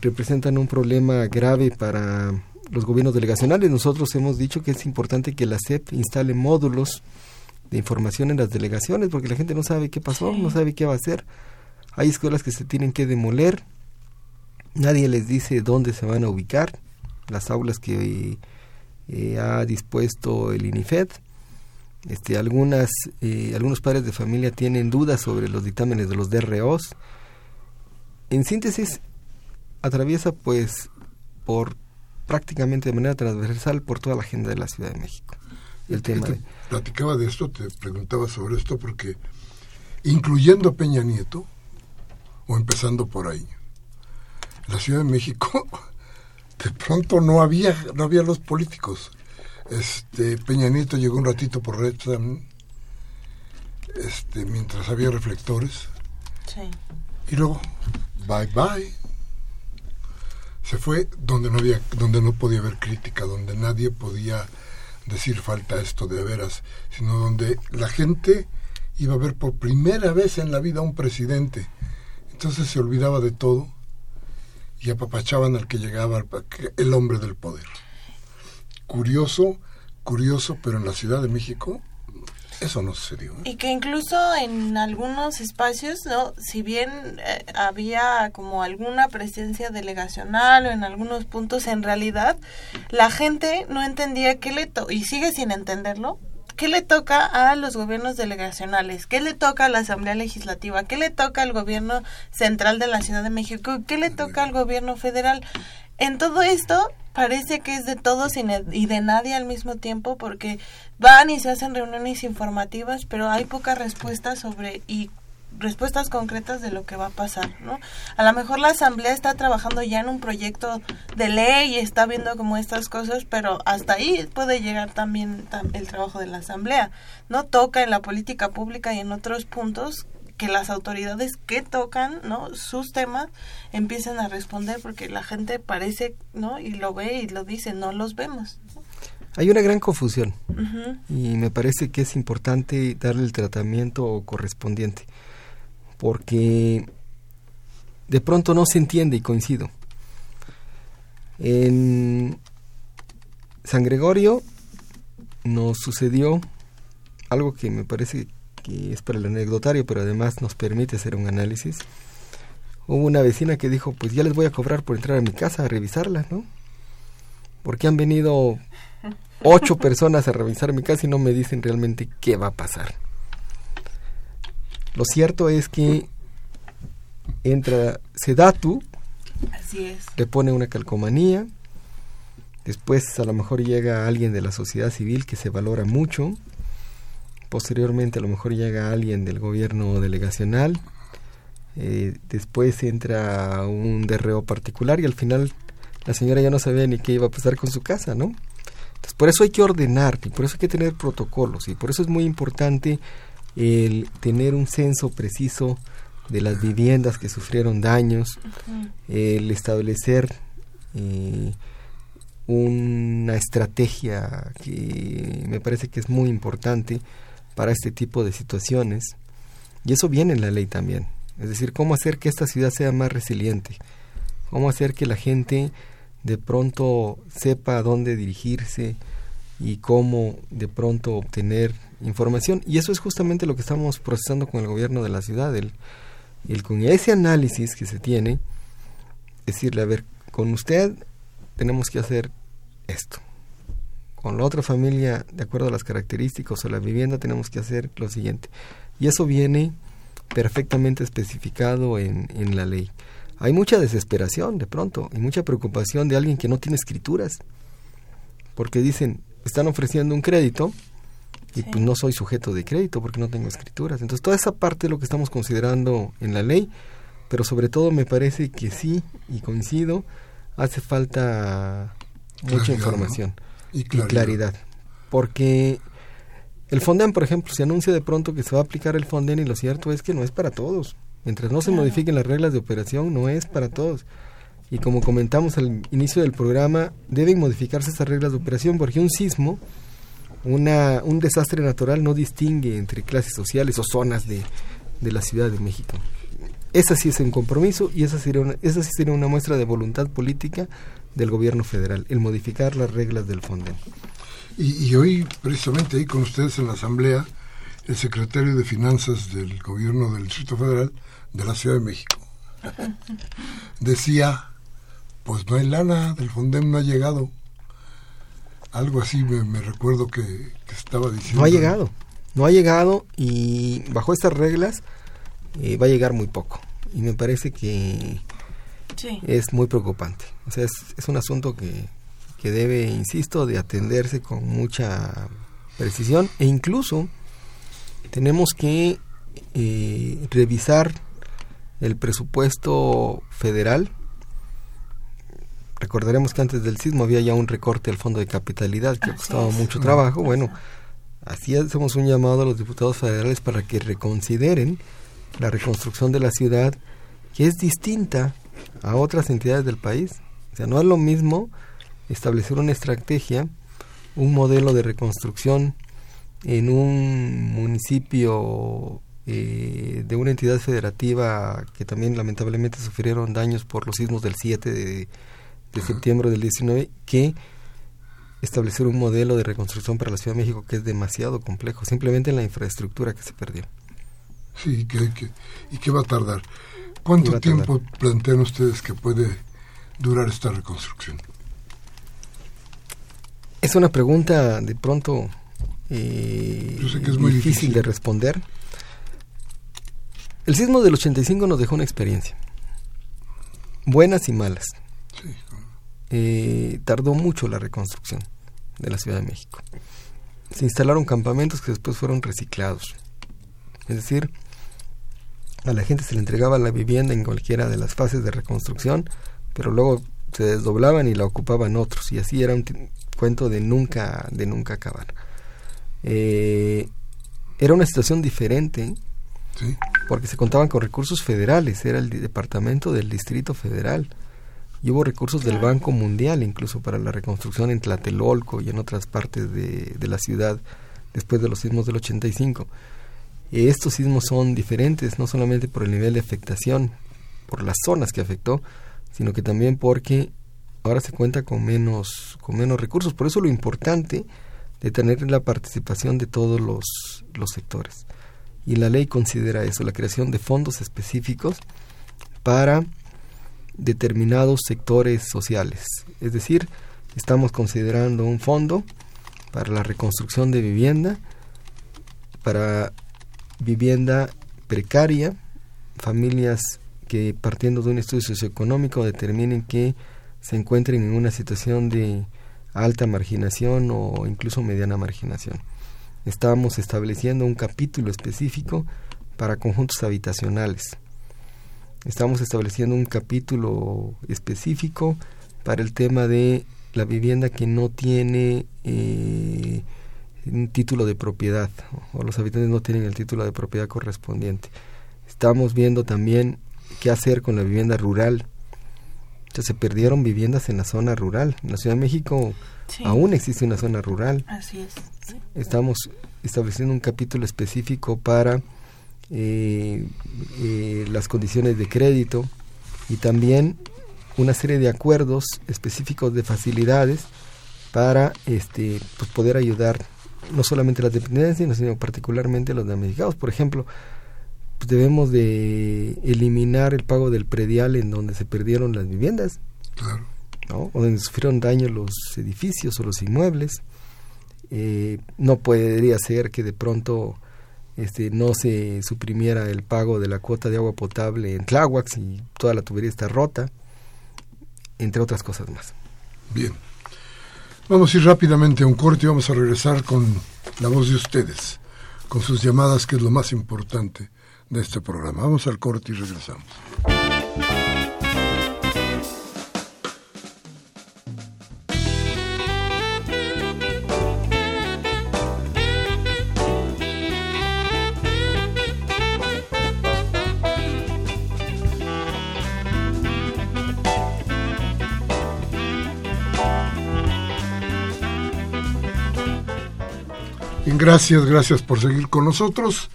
representan un problema grave para los gobiernos delegacionales. Nosotros hemos dicho que es importante que la SEP instale módulos de información en las delegaciones, porque la gente no sabe qué pasó, no sabe qué va a hacer. Hay escuelas que se tienen que demoler, nadie les dice dónde se van a ubicar, las aulas que eh, ha dispuesto el INIFED. Este, algunas, eh, algunos padres de familia tienen dudas sobre los dictámenes de los DROs. En síntesis, atraviesa pues por prácticamente de manera transversal por toda la agenda de la Ciudad de México. El tema Platicaba de esto, te preguntaba sobre esto porque incluyendo Peña Nieto, o empezando por ahí, la Ciudad de México de pronto no había, no había los políticos. Este, Peña Nieto llegó un ratito por Red este, mientras había reflectores. Y luego, bye bye. Se fue donde no había, donde no podía haber crítica, donde nadie podía decir falta esto de veras, sino donde la gente iba a ver por primera vez en la vida a un presidente. Entonces se olvidaba de todo y apapachaban al que llegaba, el hombre del poder. Curioso, curioso, pero en la Ciudad de México eso no sucedió. ¿eh? Y que incluso en algunos espacios, ¿no? si bien eh, había como alguna presencia delegacional o en algunos puntos, en realidad la gente no entendía qué le to y sigue sin entenderlo. ¿Qué le toca a los gobiernos delegacionales? ¿Qué le toca a la Asamblea Legislativa? ¿Qué le toca al gobierno central de la Ciudad de México? ¿Qué le toca al gobierno federal? En todo esto parece que es de todos y de nadie al mismo tiempo porque van y se hacen reuniones informativas, pero hay pocas respuestas sobre y respuestas concretas de lo que va a pasar, ¿no? A lo mejor la asamblea está trabajando ya en un proyecto de ley y está viendo como estas cosas, pero hasta ahí puede llegar también el trabajo de la asamblea, ¿no? Toca en la política pública y en otros puntos que las autoridades que tocan, ¿no? sus temas empiecen a responder porque la gente parece, ¿no? y lo ve y lo dice, no los vemos. Hay una gran confusión y me parece que es importante darle el tratamiento correspondiente porque de pronto no se entiende y coincido. En San Gregorio nos sucedió algo que me parece que es para el anecdotario, pero además nos permite hacer un análisis. Hubo una vecina que dijo, pues ya les voy a cobrar por entrar a mi casa a revisarla, ¿no? Porque han venido ocho personas a revisar mi casa y no me dicen realmente qué va a pasar. Lo cierto es que entra Sedatu, Así es. le pone una calcomanía, después a lo mejor llega alguien de la sociedad civil que se valora mucho, posteriormente a lo mejor llega alguien del gobierno delegacional, eh, después entra un DRO particular y al final la señora ya no sabía ni qué iba a pasar con su casa, ¿no? Entonces, por eso hay que ordenar y por eso hay que tener protocolos y por eso es muy importante el tener un censo preciso de las viviendas que sufrieron daños, el establecer eh, una estrategia que me parece que es muy importante para este tipo de situaciones. Y eso viene en la ley también. Es decir, cómo hacer que esta ciudad sea más resiliente. Cómo hacer que la gente de pronto sepa a dónde dirigirse y cómo de pronto obtener información. Y eso es justamente lo que estamos procesando con el gobierno de la ciudad. El, el con ese análisis que se tiene, decirle, a ver, con usted tenemos que hacer esto. Con la otra familia, de acuerdo a las características o la vivienda, tenemos que hacer lo siguiente. Y eso viene perfectamente especificado en, en la ley. Hay mucha desesperación de pronto y mucha preocupación de alguien que no tiene escrituras. Porque dicen, están ofreciendo un crédito y pues no soy sujeto de crédito porque no tengo escrituras. Entonces toda esa parte es lo que estamos considerando en la ley, pero sobre todo me parece que sí, y coincido, hace falta mucha información y, claridad. y claridad. Porque el Fonden, por ejemplo, se anuncia de pronto que se va a aplicar el Fonden y lo cierto es que no es para todos. Mientras no se modifiquen las reglas de operación, no es para todos. Y como comentamos al inicio del programa, deben modificarse esas reglas de operación porque un sismo una, un desastre natural no distingue entre clases sociales o zonas de, de la Ciudad de México. Esa sí es un compromiso y esa, sería una, esa sí sería una muestra de voluntad política del gobierno federal, el modificar las reglas del Fonden. Y, y, hoy, precisamente ahí con ustedes en la Asamblea, el secretario de Finanzas del gobierno del Distrito Federal de la Ciudad de México. Decía, pues no hay lana, del Fondem no ha llegado. Algo así me, recuerdo que, estaba diciendo. No ha llegado, no ha llegado y bajo estas reglas eh, va a llegar muy poco. Y me parece que es muy preocupante. O sea, es, un asunto que, que debe, insisto, de atenderse con mucha precisión e incluso tenemos que eh, revisar el presupuesto federal. Recordaremos que antes del sismo había ya un recorte al fondo de capitalidad que costaba mucho trabajo. Bueno, así hacemos un llamado a los diputados federales para que reconsideren la reconstrucción de la ciudad, que es distinta a otras entidades del país. O sea, no es lo mismo establecer una estrategia, un modelo de reconstrucción en un municipio eh, de una entidad federativa que también lamentablemente sufrieron daños por los sismos del 7 de, septiembre del 19, que establecer un modelo de reconstrucción para la Ciudad de México que es demasiado complejo, simplemente en la infraestructura que se perdió. Sí, que, que, y que va a tardar. ¿Cuánto tiempo plantean ustedes que puede durar esta reconstrucción? Es una pregunta de pronto eh, que es muy difícil, de responder. El sismo del 85 nos dejó una experiencia, buenas y malas. Eh, tardó mucho la reconstrucción de la Ciudad de México. Se instalaron campamentos que después fueron reciclados. Es decir, a la gente se le entregaba la vivienda en cualquiera de las fases de reconstrucción, pero luego se desdoblaban y la ocupaban otros y así era un cuento de nunca de nunca acabar. Eh, era una situación diferente porque se contaban con recursos federales, era el departamento del Distrito Federal y hubo recursos del Banco Mundial incluso para la reconstrucción en Tlatelolco y en otras partes de, de la ciudad después de los sismos del 85. Estos sismos son diferentes no solamente por el nivel de afectación, por las zonas que afectó, sino que también porque ahora se cuenta con menos, con menos recursos. Por eso lo importante de tener la participación de todos los, los sectores. Y la ley considera eso, la creación de fondos específicos para determinados sectores sociales. Es decir, estamos considerando un fondo para la reconstrucción de vivienda, para vivienda precaria, familias que partiendo de un estudio socioeconómico determinen que se encuentren en una situación de alta marginación o incluso mediana marginación. Estamos estableciendo un capítulo específico para conjuntos habitacionales. Estamos estableciendo un capítulo específico para el tema de la vivienda que no tiene eh, un título de propiedad o los habitantes no tienen el título de propiedad correspondiente. Estamos viendo también qué hacer con la vivienda rural. Ya se perdieron viviendas en la zona rural. En la Ciudad de México aún existe una zona rural. Así es. Estamos estableciendo un capítulo específico para eh, eh, las condiciones de crédito y también una serie de acuerdos específicos de facilidades para este pues poder ayudar no solamente las dependencias, sino particularmente los damnificados. Por ejemplo, pues debemos de eliminar el pago del predial en donde se perdieron las viviendas, claro. O donde sufrieron daño los edificios o los inmuebles. Eh, no podría ser que de pronto este, no se suprimiera el pago de la cuota de agua potable en Tláhuac y toda la tubería está rota, entre otras cosas más. Bien. Vamos a ir rápidamente a un corte y vamos a regresar con la voz de ustedes, con sus llamadas, que es lo más importante de este programa. Vamos al corte y regresamos. Gracias, gracias por seguir con nosotros.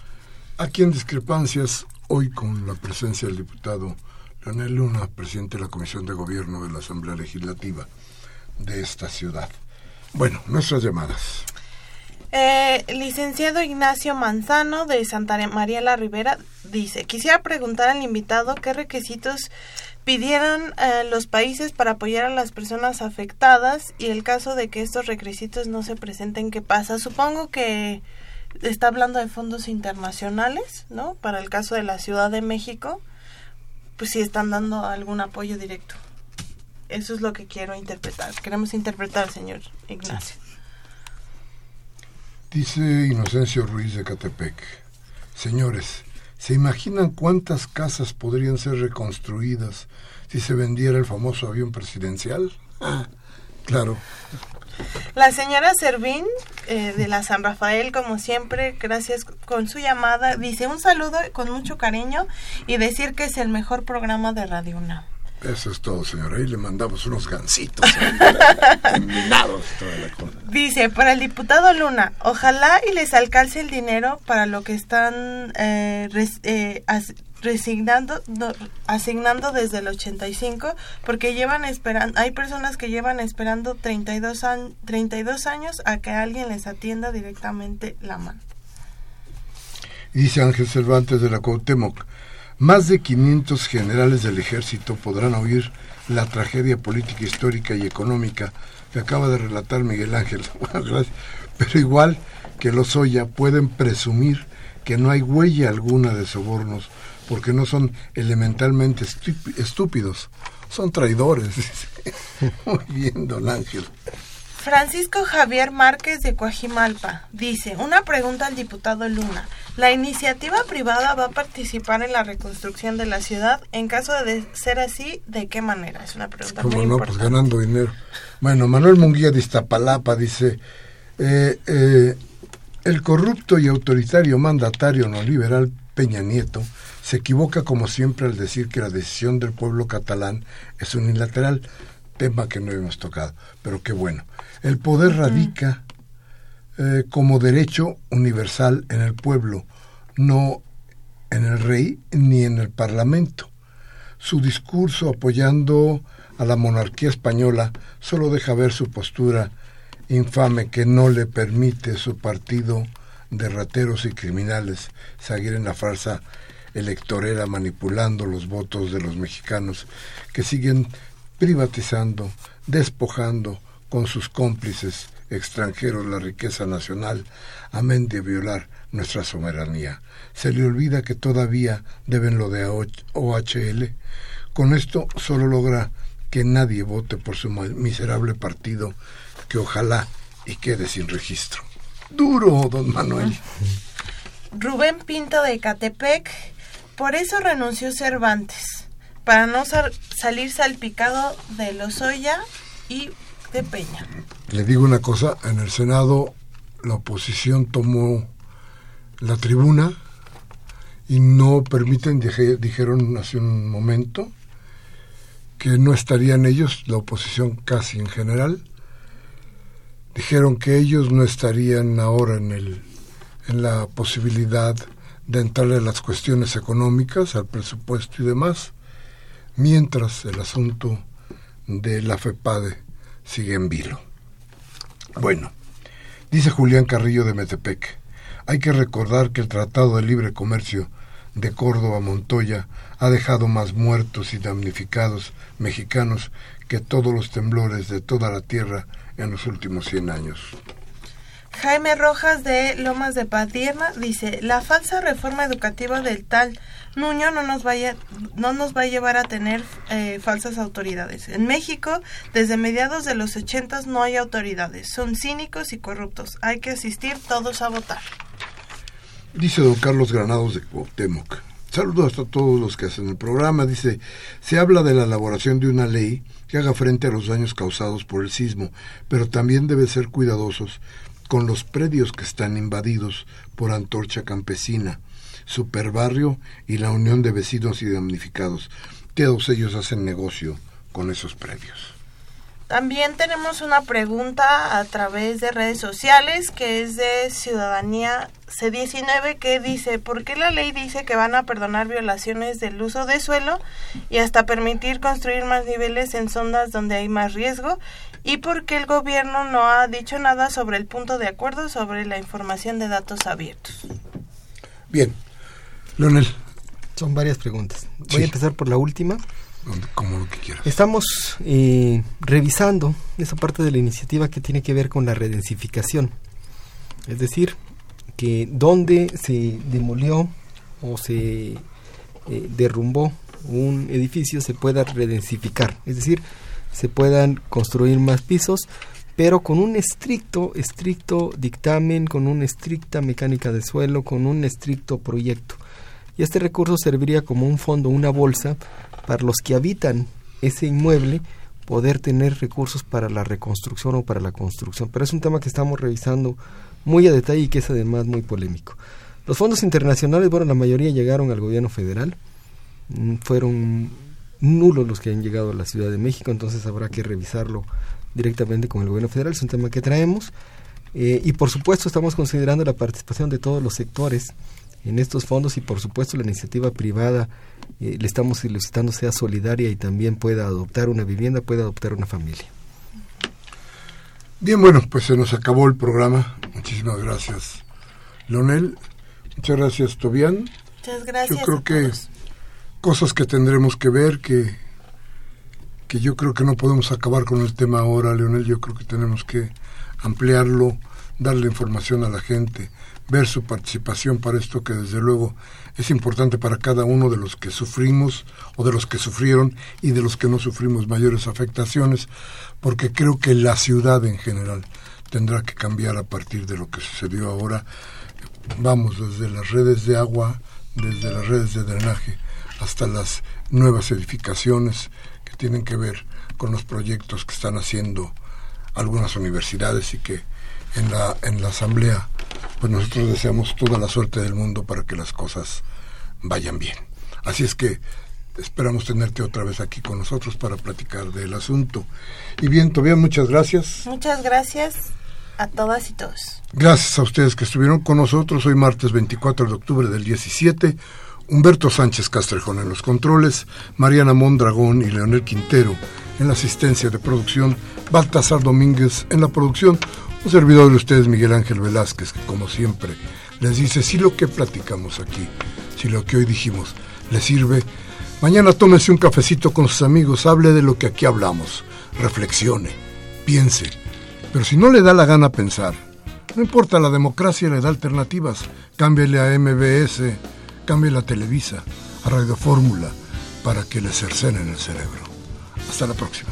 Aquí en Discrepancias, hoy con la presencia del diputado Leonel Luna, presidente de la Comisión de Gobierno de la Asamblea Legislativa de esta ciudad. Bueno, nuestras llamadas. Eh, licenciado Ignacio Manzano de Santa María la Ribera dice, quisiera preguntar al invitado qué requisitos pidieron eh, los países para apoyar a las personas afectadas y el caso de que estos requisitos no se presenten, ¿qué pasa? Supongo que está hablando de fondos internacionales, ¿no? Para el caso de la Ciudad de México, pues sí están dando algún apoyo directo. Eso es lo que quiero interpretar. Queremos interpretar, señor Ignacio. Dice Inocencio Ruiz de Catepec. Señores, ¿se imaginan cuántas casas podrían ser reconstruidas si se vendiera el famoso avión presidencial? Ah, claro. La señora Servín eh, de la San Rafael, como siempre, gracias con su llamada, dice un saludo con mucho cariño y decir que es el mejor programa de Radio UNAM. Eso es todo, señora. Ahí le mandamos unos gancitos Dice, para el diputado Luna, ojalá y les alcance el dinero para lo que están eh, eh, resignando, asignando desde el 85, porque llevan esperando, hay personas que llevan esperando 32, 32 años a que alguien les atienda directamente la mano. Dice Ángel Cervantes de la Cuauhtémoc, más de 500 generales del ejército podrán oír la tragedia política, histórica y económica que acaba de relatar Miguel Ángel. Pero igual que los Oya pueden presumir que no hay huella alguna de sobornos porque no son elementalmente estúpidos, son traidores. Muy bien, don Ángel. Francisco Javier Márquez de Coajimalpa dice, una pregunta al diputado Luna. ¿La iniciativa privada va a participar en la reconstrucción de la ciudad? En caso de ser así, ¿de qué manera? Es una pregunta muy no? Pues ganando dinero. Bueno, Manuel Munguía de Iztapalapa dice, eh, eh, el corrupto y autoritario mandatario no liberal Peña Nieto se equivoca como siempre al decir que la decisión del pueblo catalán es unilateral, tema que no hemos tocado, pero qué bueno. El poder radica eh, como derecho universal en el pueblo, no en el rey ni en el parlamento. Su discurso apoyando a la monarquía española solo deja ver su postura infame que no le permite su partido de rateros y criminales seguir en la farsa electorera manipulando los votos de los mexicanos que siguen privatizando, despojando con sus cómplices extranjeros la riqueza nacional, amén de violar nuestra soberanía. Se le olvida que todavía deben lo de OHL. Con esto solo logra que nadie vote por su miserable partido, que ojalá y quede sin registro. Duro, don Manuel. Rubén Pinto de Catepec por eso renunció Cervantes, para no salir salpicado de Lozoya y de Peña. Le digo una cosa, en el Senado la oposición tomó la tribuna y no permiten, dijeron hace un momento, que no estarían ellos, la oposición casi en general, dijeron que ellos no estarían ahora en, el, en la posibilidad de entrarle a las cuestiones económicas, al presupuesto y demás, mientras el asunto de la FEPADE sigue en vilo. Bueno, dice Julián Carrillo de Metepec, hay que recordar que el Tratado de Libre Comercio de Córdoba-Montoya ha dejado más muertos y damnificados mexicanos que todos los temblores de toda la tierra en los últimos 100 años. Jaime Rojas de Lomas de Padierna dice, la falsa reforma educativa del tal Nuño no nos, vaya, no nos va a llevar a tener eh, falsas autoridades. En México, desde mediados de los ochentas no hay autoridades. Son cínicos y corruptos. Hay que asistir todos a votar. Dice don Carlos Granados de Cuauhtémoc. Saludos a todos los que hacen el programa. Dice, se habla de la elaboración de una ley que haga frente a los daños causados por el sismo, pero también debe ser cuidadosos con los predios que están invadidos por Antorcha Campesina, Superbarrio y la Unión de Vecinos y Damnificados. Todos ellos hacen negocio con esos predios. También tenemos una pregunta a través de redes sociales que es de Ciudadanía C19 que dice, ¿por qué la ley dice que van a perdonar violaciones del uso de suelo y hasta permitir construir más niveles en zonas donde hay más riesgo? ¿Y por qué el gobierno no ha dicho nada sobre el punto de acuerdo sobre la información de datos abiertos? Bien, Leonel. Son varias preguntas. Voy a empezar por la última. Como lo que quieras. Estamos eh, revisando esa parte de la iniciativa que tiene que ver con la redensificación. Es decir, que donde se demolió o se eh, derrumbó un edificio se pueda redensificar. Es decir, se puedan construir más pisos, pero con un estricto, estricto dictamen, con una estricta mecánica de suelo, con un estricto proyecto. Y este recurso serviría como un fondo, una bolsa, para los que habitan ese inmueble poder tener recursos para la reconstrucción o para la construcción. Pero es un tema que estamos revisando muy a detalle y que es además muy polémico. Los fondos internacionales, bueno, la mayoría llegaron al gobierno federal, mm, fueron nulos los que han llegado a la Ciudad de México, entonces habrá que revisarlo directamente con el gobierno federal, es un tema que traemos. Eh, y por supuesto estamos considerando la participación de todos los sectores en estos fondos y por supuesto la iniciativa privada eh, le estamos solicitando sea solidaria y también pueda adoptar una vivienda, pueda adoptar una familia. Bien, bueno, pues se nos acabó el programa. Muchísimas gracias, Leonel. Muchas gracias, Tobián. Muchas gracias. Yo creo que cosas que tendremos que ver, que, que yo creo que no podemos acabar con el tema ahora, Leonel. Yo creo que tenemos que ampliarlo, darle información a la gente, ver su participación para esto que desde luego es importante para cada uno de los que sufrimos o de los que sufrieron y de los que no sufrimos mayores afectaciones, porque creo que la ciudad en general tendrá que cambiar a partir de lo que sucedió ahora. Vamos desde las redes de agua, desde las redes de drenaje, hasta las nuevas edificaciones que tienen que ver con los proyectos que están haciendo algunas universidades y que en la, en la asamblea pues nosotros deseamos toda la suerte del mundo para que las cosas vayan bien. Así es que esperamos tenerte otra vez aquí con nosotros para platicar del asunto. Y bien, todavía muchas gracias. Muchas gracias a todas y todos. Gracias a ustedes que estuvieron con nosotros hoy martes 24 de octubre del 17. Humberto Sánchez Castrejón en los controles, Mariana Mondragón y Leonel Quintero en la asistencia de producción, Baltasar Domínguez en la producción, un servidor de ustedes, Miguel Ángel Velázquez, que como siempre les dice, si lo que platicamos aquí, si lo que hoy dijimos les sirve, mañana tómese un cafecito con sus amigos, hable de lo que aquí hablamos, reflexione, piense. Pero si no le da la gana pensar, no importa, la democracia le da alternativas. Cámbiale a MBS, cámbiale a Televisa, a Radio Fórmula, para que le cercenen el cerebro. Hasta la próxima.